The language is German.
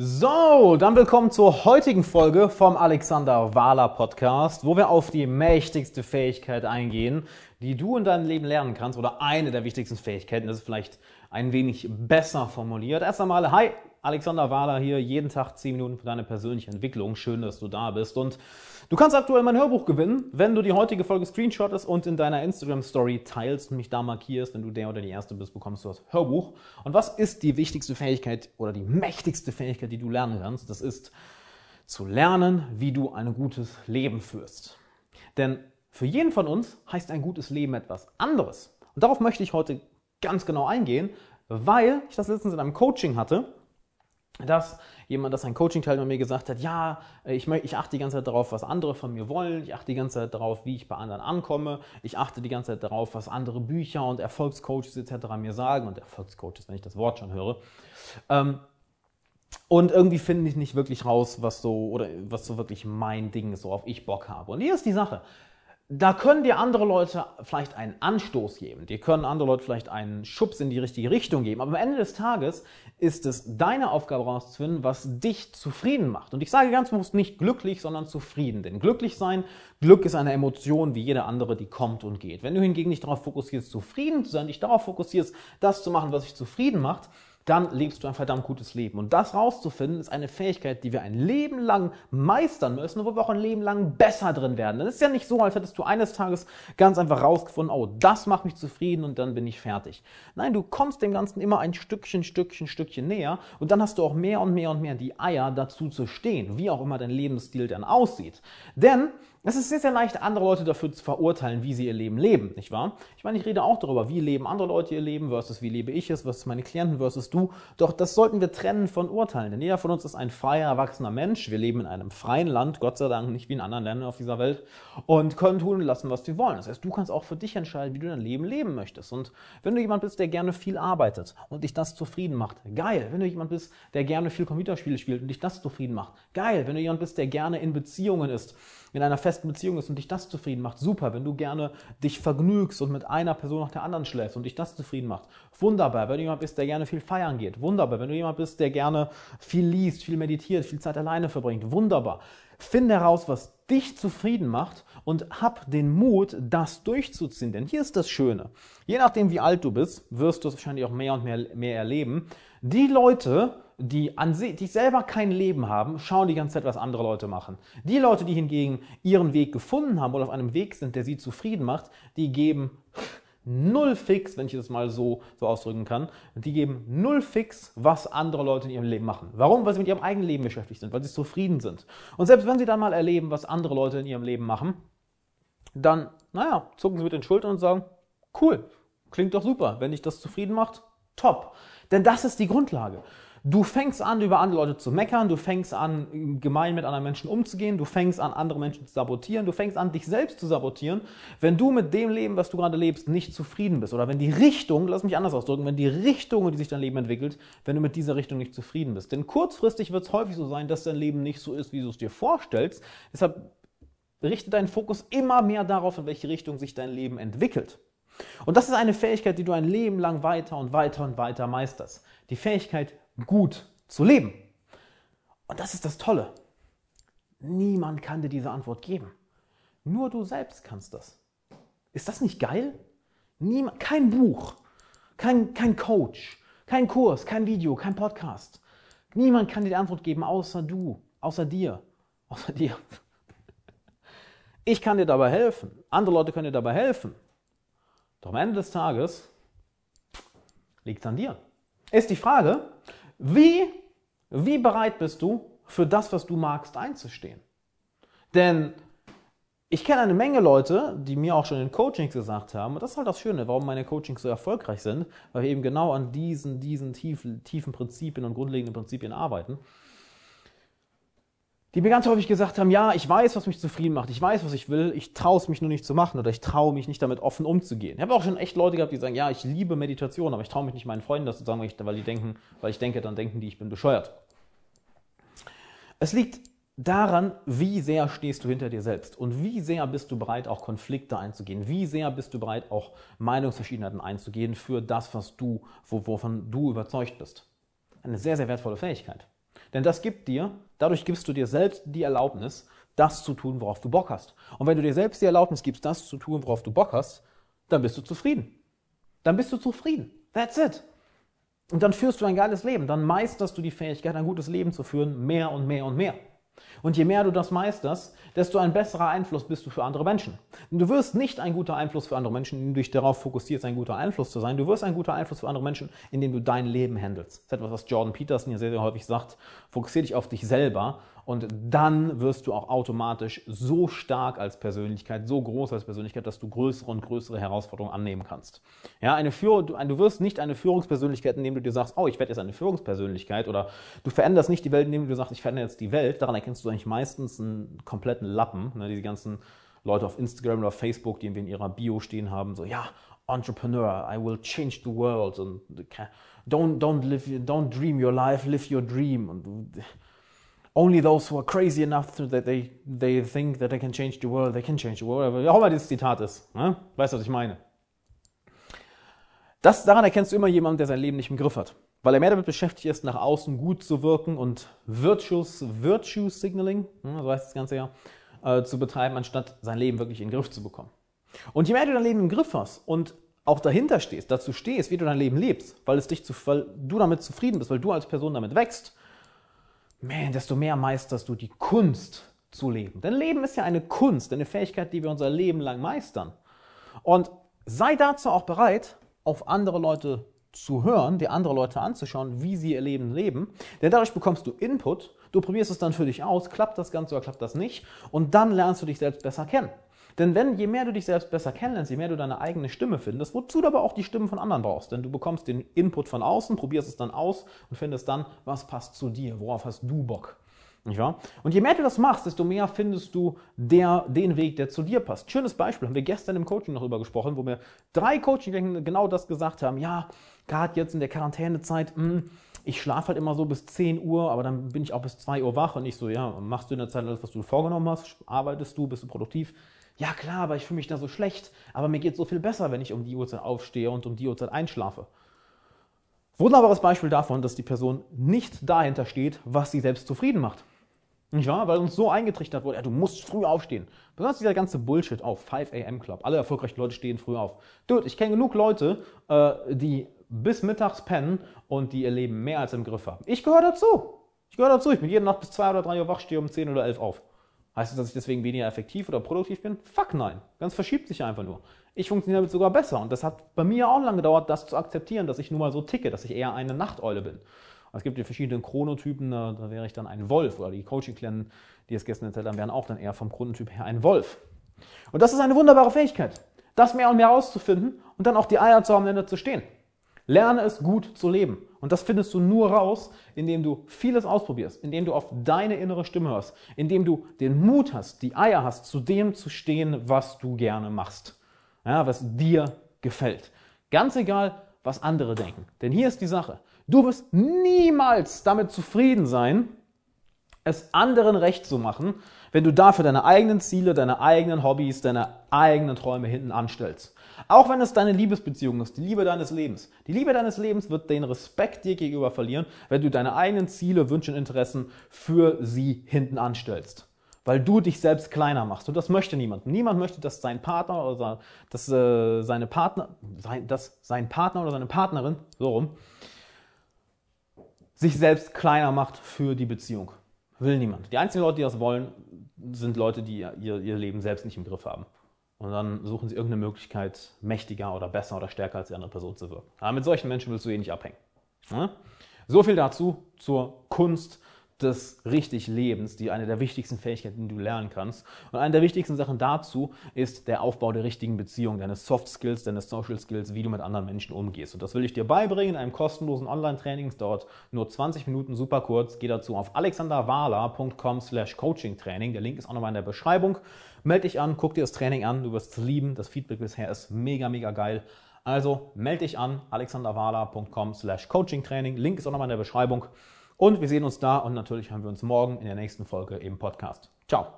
So, dann willkommen zur heutigen Folge vom Alexander Wahler Podcast, wo wir auf die mächtigste Fähigkeit eingehen, die du in deinem Leben lernen kannst oder eine der wichtigsten Fähigkeiten. Das ist vielleicht ein wenig besser formuliert. Erst einmal, hi, Alexander Wahler hier, jeden Tag 10 Minuten für deine persönliche Entwicklung. Schön, dass du da bist. Und du kannst aktuell mein Hörbuch gewinnen, wenn du die heutige Folge screenshottest und in deiner Instagram-Story teilst und mich da markierst. Wenn du der oder die Erste bist, bekommst du das Hörbuch. Und was ist die wichtigste Fähigkeit oder die mächtigste Fähigkeit, die du lernen kannst? Das ist zu lernen, wie du ein gutes Leben führst. Denn für jeden von uns heißt ein gutes Leben etwas anderes. Und darauf möchte ich heute ganz genau eingehen, weil ich das letztens in einem Coaching hatte dass jemand, dass ein Coaching-Teilnehmer mir gesagt hat, ja, ich, ich achte die ganze Zeit darauf, was andere von mir wollen, ich achte die ganze Zeit darauf, wie ich bei anderen ankomme, ich achte die ganze Zeit darauf, was andere Bücher und Erfolgscoaches etc. mir sagen und Erfolgscoaches, wenn ich das Wort schon höre. Ähm, und irgendwie finde ich nicht wirklich raus, was so oder was so wirklich mein Ding ist, worauf ich Bock habe. Und hier ist die Sache da können dir andere Leute vielleicht einen Anstoß geben, dir können andere Leute vielleicht einen Schubs in die richtige Richtung geben, aber am Ende des Tages ist es deine Aufgabe herauszufinden, was dich zufrieden macht. Und ich sage ganz bewusst nicht glücklich, sondern zufrieden. Denn glücklich sein, Glück ist eine Emotion wie jede andere, die kommt und geht. Wenn du hingegen nicht darauf fokussierst, zufrieden zu sein, dich darauf fokussierst, das zu machen, was dich zufrieden macht, dann lebst du ein verdammt gutes Leben. Und das rauszufinden, ist eine Fähigkeit, die wir ein Leben lang meistern müssen, wo wir auch ein Leben lang besser drin werden. Das ist ja nicht so, als hättest du eines Tages ganz einfach rausgefunden, oh, das macht mich zufrieden und dann bin ich fertig. Nein, du kommst dem Ganzen immer ein Stückchen, Stückchen, Stückchen näher und dann hast du auch mehr und mehr und mehr die Eier dazu zu stehen, wie auch immer dein Lebensstil dann aussieht. Denn es ist sehr, sehr leicht, andere Leute dafür zu verurteilen, wie sie ihr Leben leben, nicht wahr? Ich meine, ich rede auch darüber, wie leben andere Leute ihr Leben versus wie lebe ich es, was meine Klienten versus du. Doch das sollten wir trennen von Urteilen, denn jeder von uns ist ein freier, erwachsener Mensch. Wir leben in einem freien Land, Gott sei Dank, nicht wie in anderen Ländern auf dieser Welt und können tun und lassen, was wir wollen. Das heißt, du kannst auch für dich entscheiden, wie du dein Leben leben möchtest. Und wenn du jemand bist, der gerne viel arbeitet und dich das zufrieden macht, geil. Wenn du jemand bist, der gerne viel Computerspiele spielt und dich das zufrieden macht, geil. Wenn du jemand bist, der gerne in Beziehungen ist, in einer festen Beziehung ist und dich das zufrieden macht, super. Wenn du gerne dich vergnügst und mit einer Person nach der anderen schläfst und dich das zufrieden macht, wunderbar. Wenn du jemand bist, der gerne viel feiern geht, wunderbar. Wenn du jemand bist, der gerne viel liest, viel meditiert, viel Zeit alleine verbringt, wunderbar. Finde heraus, was dich zufrieden macht und hab den Mut, das durchzuziehen. Denn hier ist das Schöne. Je nachdem, wie alt du bist, wirst du es wahrscheinlich auch mehr und mehr, mehr erleben. Die Leute, die an sich, die selber kein Leben haben, schauen die ganze Zeit, was andere Leute machen. Die Leute, die hingegen ihren Weg gefunden haben oder auf einem Weg sind, der sie zufrieden macht, die geben null fix, wenn ich das mal so, so ausdrücken kann, die geben null fix, was andere Leute in ihrem Leben machen. Warum? Weil sie mit ihrem eigenen Leben beschäftigt sind, weil sie zufrieden sind. Und selbst wenn sie dann mal erleben, was andere Leute in ihrem Leben machen, dann, naja, zucken sie mit den Schultern und sagen, cool, klingt doch super. Wenn dich das zufrieden macht, top. Denn das ist die Grundlage. Du fängst an, über andere Leute zu meckern, du fängst an, gemein mit anderen Menschen umzugehen, du fängst an, andere Menschen zu sabotieren, du fängst an, dich selbst zu sabotieren, wenn du mit dem Leben, was du gerade lebst, nicht zufrieden bist. Oder wenn die Richtung, lass mich anders ausdrücken, wenn die Richtung, die sich dein Leben entwickelt, wenn du mit dieser Richtung nicht zufrieden bist. Denn kurzfristig wird es häufig so sein, dass dein Leben nicht so ist, wie du es dir vorstellst. Deshalb richte deinen Fokus immer mehr darauf, in welche Richtung sich dein Leben entwickelt. Und das ist eine Fähigkeit, die du ein Leben lang weiter und weiter und weiter meisterst. Die Fähigkeit, gut zu leben? Und das ist das Tolle. Niemand kann dir diese Antwort geben. Nur du selbst kannst das. Ist das nicht geil? Niemand, kein Buch, kein, kein Coach, kein Kurs, kein Video, kein Podcast. Niemand kann dir die Antwort geben, außer du, außer dir, außer dir. Ich kann dir dabei helfen. Andere Leute können dir dabei helfen. Doch am Ende des Tages liegt es an dir. Ist die Frage, wie, wie bereit bist du, für das, was du magst, einzustehen? Denn ich kenne eine Menge Leute, die mir auch schon in Coachings gesagt haben, und das ist halt das Schöne, warum meine Coachings so erfolgreich sind, weil wir eben genau an diesen, diesen tiefen, tiefen Prinzipien und grundlegenden Prinzipien arbeiten die mir ganz häufig gesagt haben, ja, ich weiß, was mich zufrieden macht, ich weiß, was ich will, ich traue es mich nur nicht zu machen oder ich traue mich nicht damit offen umzugehen. Ich habe auch schon echt Leute gehabt, die sagen, ja, ich liebe Meditation, aber ich traue mich nicht meinen Freunden das zu sagen, weil, ich, weil die denken, weil ich denke, dann denken die, ich bin bescheuert. Es liegt daran, wie sehr stehst du hinter dir selbst und wie sehr bist du bereit, auch Konflikte einzugehen, wie sehr bist du bereit, auch Meinungsverschiedenheiten einzugehen für das, was du, wovon du überzeugt bist. Eine sehr, sehr wertvolle Fähigkeit. Denn das gibt dir, dadurch gibst du dir selbst die Erlaubnis, das zu tun, worauf du Bock hast. Und wenn du dir selbst die Erlaubnis gibst, das zu tun, worauf du Bock hast, dann bist du zufrieden. Dann bist du zufrieden. That's it. Und dann führst du ein geiles Leben. Dann meisterst du die Fähigkeit, ein gutes Leben zu führen, mehr und mehr und mehr. Und je mehr du das meisterst, desto ein besserer Einfluss bist du für andere Menschen. Du wirst nicht ein guter Einfluss für andere Menschen, indem du dich darauf fokussierst, ein guter Einfluss zu sein. Du wirst ein guter Einfluss für andere Menschen, indem du dein Leben handelst. Das ist etwas, was Jordan Peterson ja sehr, sehr häufig sagt. Fokussiere dich auf dich selber und dann wirst du auch automatisch so stark als Persönlichkeit, so groß als Persönlichkeit, dass du größere und größere Herausforderungen annehmen kannst. Ja, eine Führung, du, wirst nicht eine Führungspersönlichkeit, indem du dir sagst, oh, ich werde jetzt eine Führungspersönlichkeit oder du veränderst nicht die Welt, indem du sagst, ich verändere jetzt die Welt. Daran erkennst du eigentlich meistens einen kompletten Lappen. Ne, diese ganzen Leute auf Instagram oder Facebook, die in ihrer Bio stehen haben, so, ja, Entrepreneur, I will change the world und don't, don't, live, don't dream your life, live your dream. Und Only those who are crazy enough that they, they think that they can change the world, they can change the world. Wie auch immer dieses Zitat ist. Ne? Weißt du, was ich meine? Das, daran erkennst du immer jemanden, der sein Leben nicht im Griff hat. Weil er mehr damit beschäftigt ist, nach außen gut zu wirken und Virtues, Virtue Signaling, ne, so heißt das Ganze ja, äh, zu betreiben, anstatt sein Leben wirklich in den Griff zu bekommen. Und je mehr du dein Leben im Griff hast und auch dahinter stehst, dazu stehst, wie du dein Leben lebst, weil, es dich zu, weil du damit zufrieden bist, weil du als Person damit wächst, man, desto mehr meisterst du die Kunst zu leben. Denn Leben ist ja eine Kunst, eine Fähigkeit, die wir unser Leben lang meistern. Und sei dazu auch bereit, auf andere Leute zu hören, dir andere Leute anzuschauen, wie sie ihr Leben leben. Denn dadurch bekommst du Input, du probierst es dann für dich aus, klappt das Ganze oder klappt das nicht. Und dann lernst du dich selbst besser kennen. Denn wenn, je mehr du dich selbst besser kennenlernst, je mehr du deine eigene Stimme findest, wozu du aber auch die Stimmen von anderen brauchst, denn du bekommst den Input von außen, probierst es dann aus und findest dann, was passt zu dir, worauf hast du Bock. Nicht wahr? Und je mehr du das machst, desto mehr findest du der, den Weg, der zu dir passt. Schönes Beispiel, haben wir gestern im Coaching noch drüber gesprochen, wo mir drei Coaching genau das gesagt haben. Ja, gerade jetzt in der Quarantänezeit, hm, ich schlafe halt immer so bis 10 Uhr, aber dann bin ich auch bis 2 Uhr wach und ich so, ja, machst du in der Zeit alles, was du vorgenommen hast? Arbeitest du, bist du produktiv? ja klar, aber ich fühle mich da so schlecht, aber mir geht es so viel besser, wenn ich um die Uhrzeit aufstehe und um die Uhrzeit einschlafe. Wunderbares Beispiel davon, dass die Person nicht dahinter steht, was sie selbst zufrieden macht. Nicht wahr? Weil uns so eingetrichtert wurde, ja, du musst früh aufstehen. Besonders dieser ganze Bullshit auf 5 am Club. Alle erfolgreichen Leute stehen früh auf. Dude, ich kenne genug Leute, äh, die bis mittags pennen und die ihr Leben mehr als im Griff haben. Ich gehöre dazu. Ich gehöre dazu. Ich bin jede Nacht bis 2 oder 3 Uhr wach, stehe um 10 oder 11 auf. Heißt das, dass ich deswegen weniger effektiv oder produktiv bin? Fuck nein. Ganz verschiebt sich einfach nur. Ich funktioniere damit sogar besser. Und das hat bei mir auch lange gedauert, das zu akzeptieren, dass ich nun mal so ticke, dass ich eher eine Nachteule bin. Es gibt die verschiedenen Chronotypen, da, da wäre ich dann ein Wolf. Oder die Coaching-Klienten, die es gestern erzählt haben, wären auch dann eher vom Chronotyp her ein Wolf. Und das ist eine wunderbare Fähigkeit, das mehr und mehr auszufinden und dann auch die Eier zu haben, dahinter zu stehen. Lerne es gut zu leben. Und das findest du nur raus, indem du vieles ausprobierst, indem du auf deine innere Stimme hörst, indem du den Mut hast, die Eier hast, zu dem zu stehen, was du gerne machst, ja, was dir gefällt. Ganz egal, was andere denken. Denn hier ist die Sache. Du wirst niemals damit zufrieden sein, es anderen recht zu machen, wenn du dafür deine eigenen Ziele, deine eigenen Hobbys, deine eigenen Träume hinten anstellst. Auch wenn es deine Liebesbeziehung ist, die Liebe deines Lebens. Die Liebe deines Lebens wird den Respekt dir gegenüber verlieren, wenn du deine eigenen Ziele, Wünsche und Interessen für sie hinten anstellst. Weil du dich selbst kleiner machst. Und das möchte niemand. Niemand möchte, dass sein Partner oder dass, äh, seine Partner, sein, dass sein Partner oder seine Partnerin, so rum, sich selbst kleiner macht für die Beziehung. Will niemand. Die einzigen Leute, die das wollen, sind Leute, die ihr, ihr Leben selbst nicht im Griff haben. Und dann suchen sie irgendeine Möglichkeit, mächtiger oder besser oder stärker als die andere Person zu wirken. Aber mit solchen Menschen willst du eh nicht abhängen. So viel dazu zur Kunst des richtig Lebens, die eine der wichtigsten Fähigkeiten, die du lernen kannst. Und eine der wichtigsten Sachen dazu ist der Aufbau der richtigen Beziehung, deine Soft Skills, deine Social Skills, wie du mit anderen Menschen umgehst. Und das will ich dir beibringen in einem kostenlosen Online-Training. Es dauert nur 20 Minuten, super kurz. Geh dazu auf alexanderwala.com slash coaching-training. Der Link ist auch nochmal in der Beschreibung. Meld dich an, guck dir das Training an, du wirst es lieben. Das Feedback bisher ist mega, mega geil. Also melde dich an, alexanderwala.com slash coaching-training. Link ist auch nochmal in der Beschreibung. Und wir sehen uns da und natürlich hören wir uns morgen in der nächsten Folge im Podcast. Ciao.